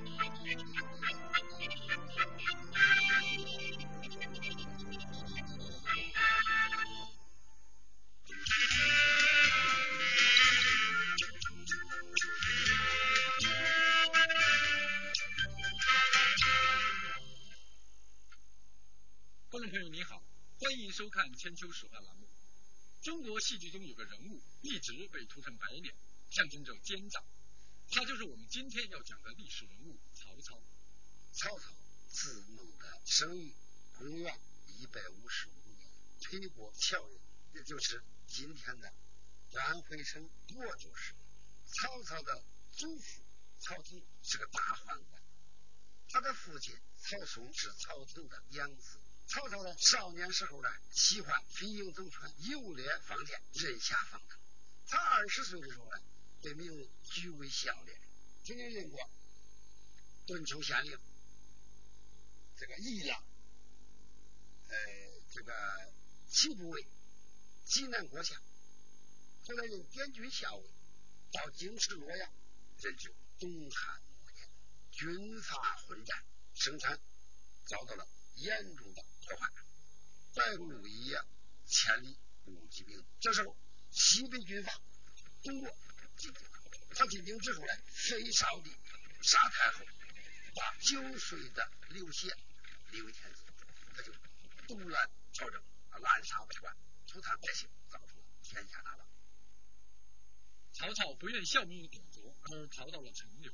观众朋友你好，欢迎收看千秋史话栏目。中国戏剧中有个人物一直被涂成白脸，象征着奸诈，他就是我们今天要讲的历史人物曹操。曹操字孟德，生于公元一百五十五年，沛国谯人，也就是今天的安徽省亳州市。曹操的祖父曹丕是个大宦官，他的父亲曹嵩是朝廷的养子。曹操呢，少年时候呢，喜欢飞鹰走犬，游猎放箭，任侠放荡。他二十岁的时候呢，被命为举为相连，曾经任过顿丘县令，这个宜阳，呃，这个齐都尉，济南国相。后来任点军校尉，到京师洛阳任就。东汉末年，军阀混战，生产遭到了严重的。破坏，白鹿一千里无疾病。这时候，西北军阀通过他进京之后呢，废少帝，杀太后，把九岁的刘协立为天子，他就独揽朝政，滥杀无官，涂炭百姓，造成天下大乱。曹操不愿效命于董卓，而逃到了陈留，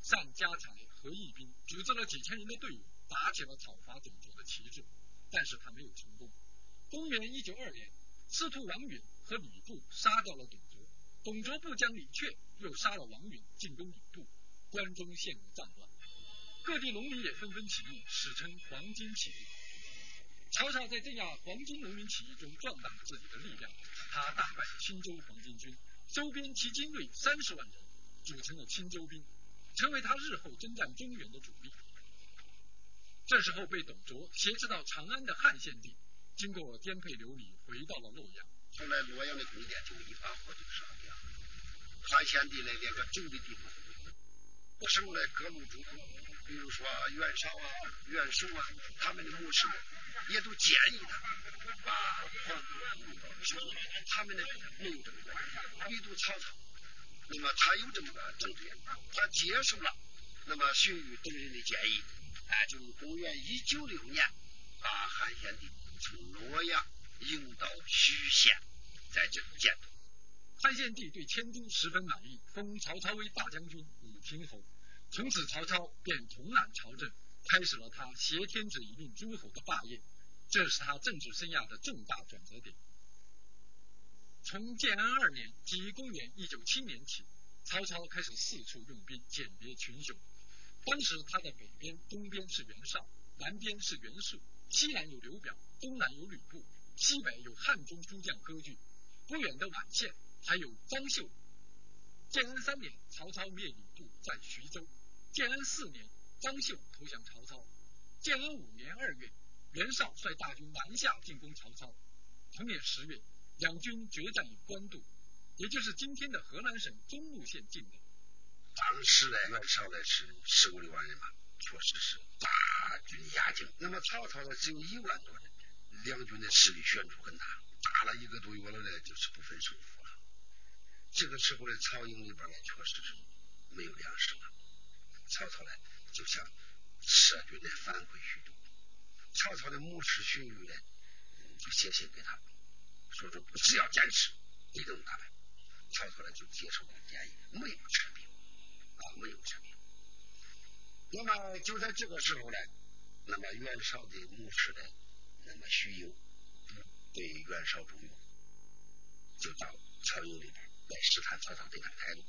上家财和义兵，组织了几千人的队伍，打起了讨伐董卓的旗帜。但是他没有成功。公元一九二年，司徒王允和吕布杀掉了董卓，董卓部将李榷又杀了王允，进攻吕布，关中陷入战乱，各地农民也纷纷起义，史称黄巾起义。曹操在镇压黄巾农民起义中壮大了自己的力量，他大败青州黄巾军，收编其精锐三十万人，组成了青州兵，成为他日后征战中原的主力。这时候被董卓挟持到长安的汉献帝，经过颠沛流离，回到了洛阳。后来洛阳的宫殿就一发火就烧掉。汉献帝呢，连个住的地方，那时候呢，各路诸侯，比如说袁绍啊、袁术啊，他们的谋士也都建议他啊，说他们呢没有这个唯独曹操，那么他有这么个政略，他接受了那么荀彧等人的建议。哎，就是公元一九六年，汉献帝从洛阳迎到许县，在这里建都。汉献帝对迁都十分满意，封曹操为大将军、武平侯。从此，曹操便统揽朝政，开始了他挟天子以令诸侯的霸业。这是他政治生涯的重大转折点。从建安二年，即公元一九七年起，曹操开始四处用兵，歼灭群雄。当时他的北边、东边是袁绍，南边是袁术，西南有刘表，东南有吕布，西北有汉中诸将割据。不远的宛县还有张绣。建安三年，曹操灭吕布在徐州；建安四年，张绣投降曹操；建安五年二月，袁绍率大军南下进攻曹操。同年十月，两军决战于官渡，也就是今天的河南省中牟县境内。当时呢，袁绍呢是十五六万人马，确实是大军压境。那么曹操呢只有一万多人，两军的势力悬殊很大，打了一个多月了呢，就是不分胜负了。这个时候呢，曹营里边呢确实是没有粮食了。曹操呢就想撤军呢返回徐州。曹操的谋士荀彧呢就写信给他，说说只要坚持，一定能打败。曹操呢就接受了建议，没有撤兵。那么就在这个时候呢，那么袁绍的谋士呢，那么徐攸对袁绍重用，就到曹营里边来试探曹操对他的态度。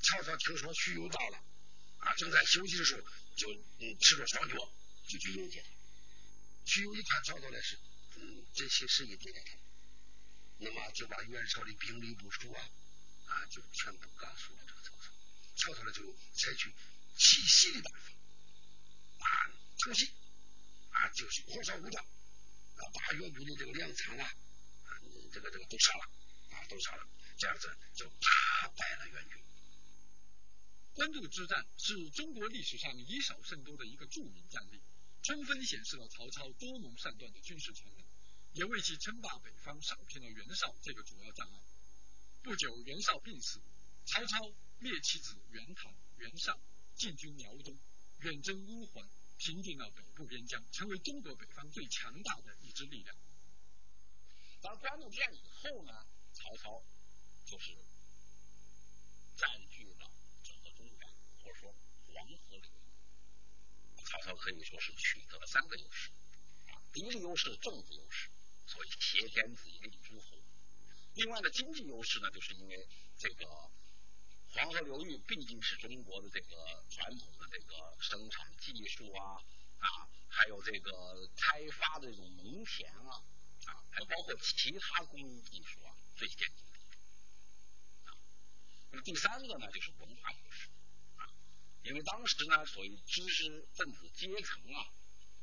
曹操听说徐攸到了，啊，正在休息的时候，就嗯吃着双脚就去迎接他。徐攸一看曹操来是嗯真心实意对待他，那么就把袁绍的兵力部署啊啊就全部告诉了这个。曹操呢就采取奇袭的办法，偷袭，啊，就是火烧五丈，啊，把援军的这个粮仓啊，这个这个都烧了，啊，都烧了，这样子就打败了援军。官渡之战是中国历史上以少胜多的一个著名战例，充分显示了曹操多谋善断的军事才能，也为其称霸北方扫平了袁绍这个主要障碍。不久，袁绍病死，曹操灭其子袁谭、袁尚，进军辽东，远征乌桓，平定了北部边疆，成为中国北方最强大的一支力量。当官渡之战以后呢，曹操就是占据了整个中原，或者说。黄河流域，曹操可以说是取得了三个优势啊，地理优势、政治优势，所以挟天子以令诸侯。另外呢，经济优势呢，就是因为这个黄河流域毕竟是中国的这个传统的这个生产技术啊啊，还有这个开发的这种农田啊啊，还包括其他工艺技术啊最先进的啊。那么第三个呢，就是文化优势。因为当时呢，所谓知识分子阶层啊，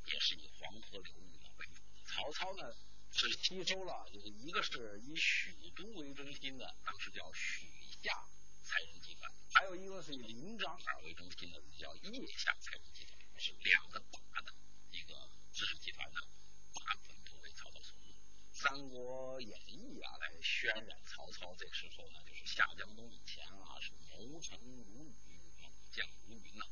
也是以黄河流域为主。曹操呢是吸收了，就是一个是以许都为中心的，当时叫许下财富集团；还有一个是以临漳而为中心的，叫叶下财富集团，是两个大的一个知识集团呢，大部分都为曹操所用。《三国演义》啊，来渲染曹操这时候呢，就是下江东以前啊，是谋臣如雨。讲如云呐，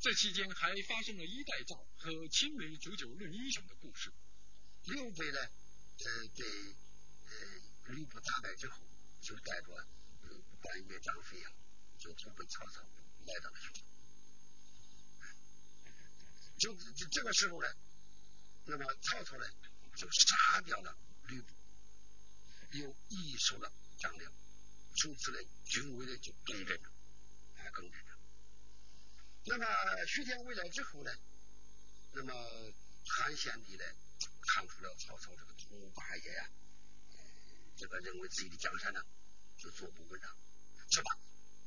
这期间还发生了一代诏和青梅煮酒论英雄的故事。刘备呢，呃，被呃吕布打败之后，就带着关羽、张飞啊，就投奔曹操，来到了徐州。就就这个时候呢，那么曹操呢，就杀掉了吕布，又易手了张辽，从此呢，军威呢就更振了，哎，更振了。那么徐天回来之后呢，那么汉献帝呢看出了曹操这个图霸业呀，这个认为自己的江山呢就做不稳了，就把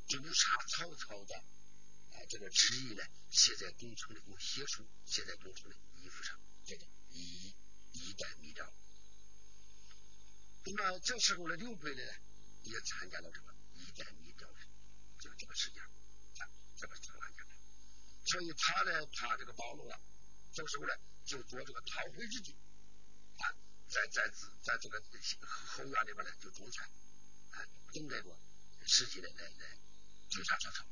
诛杀曹操的啊这个旨意呢写在东城的用血书写在东城的衣服上，叫做一一代密诏。那么这时候呢，刘备呢也参加了这个一代密诏的这个这个事件，啊，这个这个案件。所以他呢怕这个暴露了，这个时候呢就做这个逃回之计，啊，在在在这个后院里边呢就种菜，等待着自己的来来追杀曹操。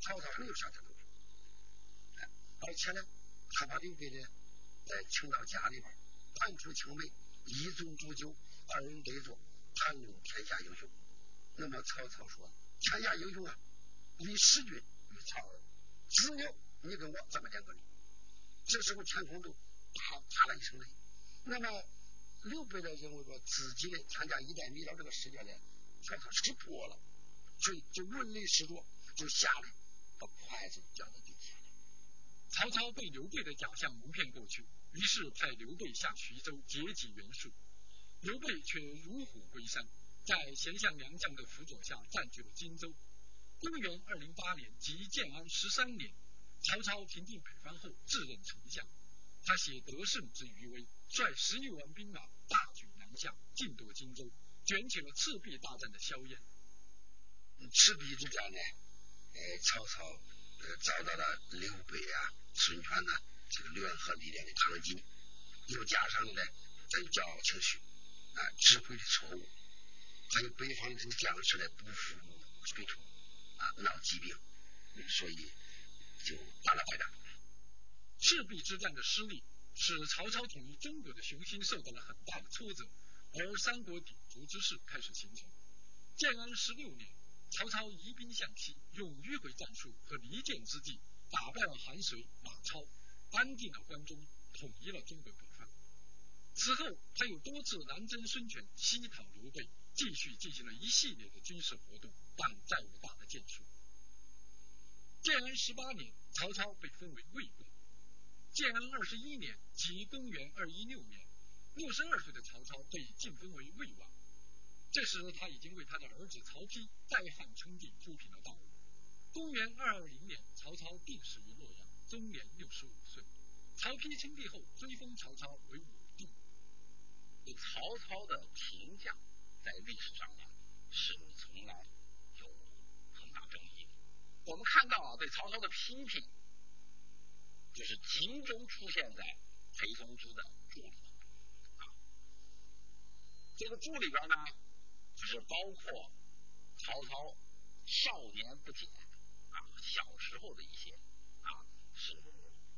曹操没有杀他东西，而且呢他把刘备呢在请到家里边，盘出青梅，一盅煮酒，二人对坐，谈论天下英雄。那么曹操说：天下英雄啊，以使君与曹儿，只有。你跟我这么两个人，这时候天空都啪啪了一声雷。那么刘备呢认为说自己的参加一代迷了这个事件呢，曹操识破了，所以就闻雷使着，就下来把筷子交到地下。曹操被刘备的假象蒙骗过去，于是派刘备下徐州截击袁术。刘备却如虎归山，在贤相良将的辅佐下占据了荆州。公元二零八年，即建安十三年。曹操平定北方后，自任丞相。他写得胜之余威，率十余万兵马大举南下，进夺荆州，卷起了赤壁大战的硝烟。赤壁之战呢，呃，曹操呃遭到了刘备啊、孙权呐这个联合力量的抗击，又加上呢在骄傲情绪啊、指挥的错误，还有北方的这个将士呢不服水土啊、闹疾病，所以。就打了败仗。赤壁之战的失利，使曹操统一中国的雄心受到了很大的挫折，而三国鼎足之势开始形成。建安十六年，曹操移兵向西，用迂回战术和离间之计，打败了韩遂、马超，安定了关中，统一了中国北方。此后，他又多次南征孙权，西讨刘备，继续进行了一系列的军事活动，但再无大的建树。建安十八年，曹操被封为魏公。建安二十一年，即公元二一六年，六十二岁的曹操被晋封为魏王。这时，他已经为他的儿子曹丕代汉称帝铺平了道路。公元二二零年，曹操病死于洛阳，终年六十五岁。曹丕称帝后，追封曹操为武帝。对曹操的评价在历史上呢，是从来有很大争议。我们看到啊，对曹操的批评，就是集中出现在裴松之的注里。这个注里边呢，就是包括曹操少年不解啊，小时候的一些啊，是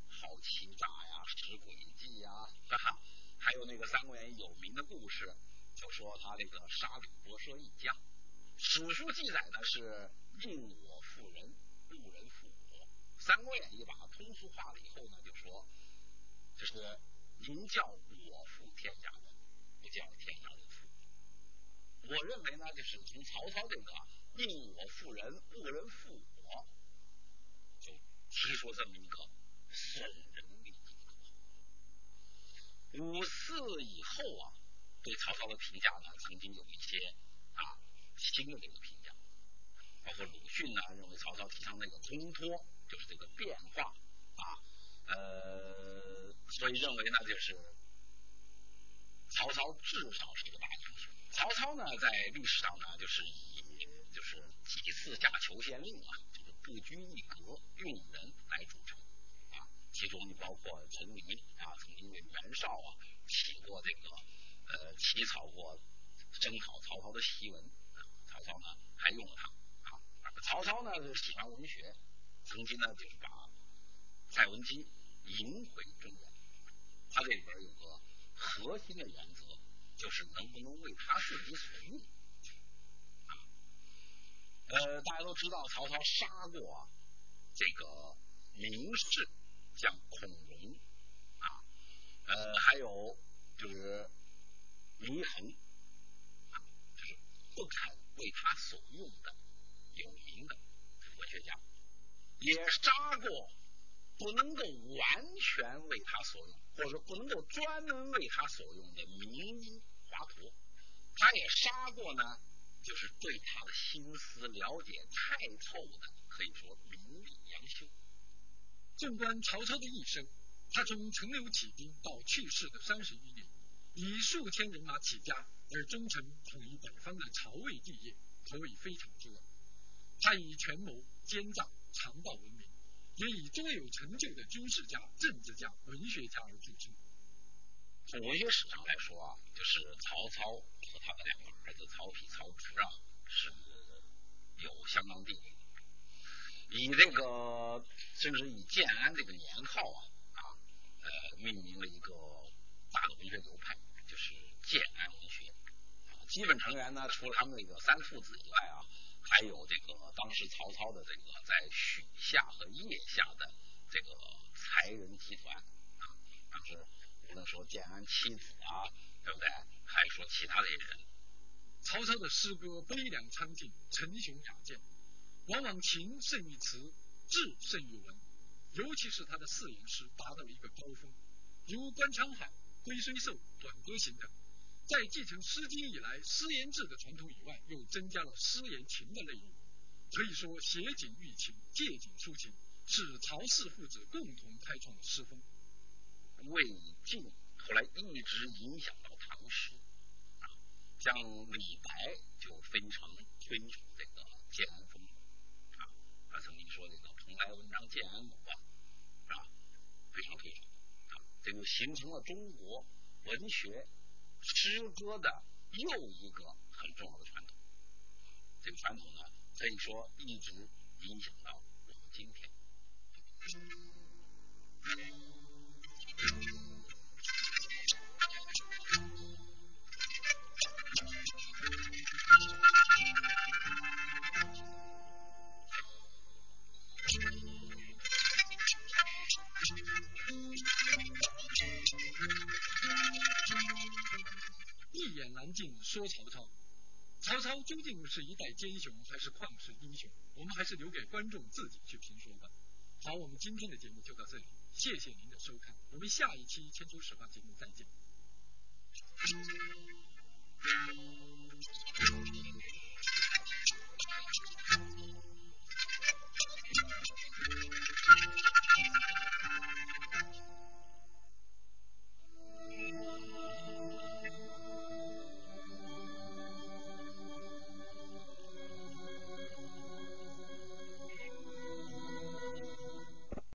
好欺诈呀，使诡计呀，哈哈，还有那个《三国演义》有名的故事，就说他这个杀吕伯奢一家。史书记载的是宁我负人，误人负我。《三国演义》把它通俗化了以后呢，就说就是您叫我负天下人，不叫天下人我。认为呢，就是从曹操这个宁我负人，误人负我，就提出这么一个损人利己的。五四以后啊，对曹操的评价呢，曾经有一些啊。新的这个评价，包括鲁迅呢认为曹操提倡那个通脱，就是这个变化啊，呃，所以认为呢就是曹操至少是个大英雄。曹操呢在历史上呢就是以就是几次假求贤令啊，就是不拘一格用人来著称啊，其中你包括陈黎啊，曾经为袁绍啊起过这个呃起草过征讨曹操的檄文。曹操呢还用了他啊，曹操呢是喜欢文学，曾经呢就是把蔡文姬迎回中原。他这里边有个核心的原则，就是能不能为他自己所用啊。呃，大家都知道曹操杀过这个名士像孔融啊，呃，还有就是祢衡啊，就是不肯。为他所用的有名的文学家，也杀过不能够完全为他所用，或者说不能够专门为他所用的名医华佗。他也杀过呢，就是对他的心思了解太透的，可以说名利杨修。纵观曹操的一生，他从陈留起兵到去世的三十余年，以数千人马起家。而忠诚统一北方的曹魏帝业，可谓非常之伟。他以权谋、奸诈、强暴闻名，也以多有成就的军事家、政治家、文学家而著称。从文学史上来说啊，就是曹操和他的两个儿子曹丕、曹植啊，是有相当地位。以这个，甚至以建安这个年号啊啊，呃，命名了一个大的文学流派，就是建安文学。基本成员呢，除了他们那个三父子以外啊，还有这个当时曹操的这个在许下和腋下的这个才人集团啊，当时不能说建安七子啊，对不对？还说其他的一些人。曹操的诗歌悲凉苍劲，沉雄雅健，往往情胜于词，志胜于文，尤其是他的四言诗达到了一个高峰，如《观沧海》《龟虽寿》《短歌行》等。在继承《诗经》以来诗言志的传统以外，又增加了诗言情的内容。可以说，写景喻情，借景抒情，是曹氏父子共同开创的诗风。魏晋后来一直影响到唐诗，啊，像李白就非常推崇这个建安风啊，他曾经说这个“蓬莱文章建安骨”啊，啊，非常推崇啊，这就形成了中国文学。诗歌的又一个很重要的传统，这个传统呢，可以说一直影响到我们今天。说曹操，曹操究竟是一代奸雄还是旷世英雄？我们还是留给观众自己去评说吧。好，我们今天的节目就到这里，谢谢您的收看，我们下一期《千秋史话》节目再见。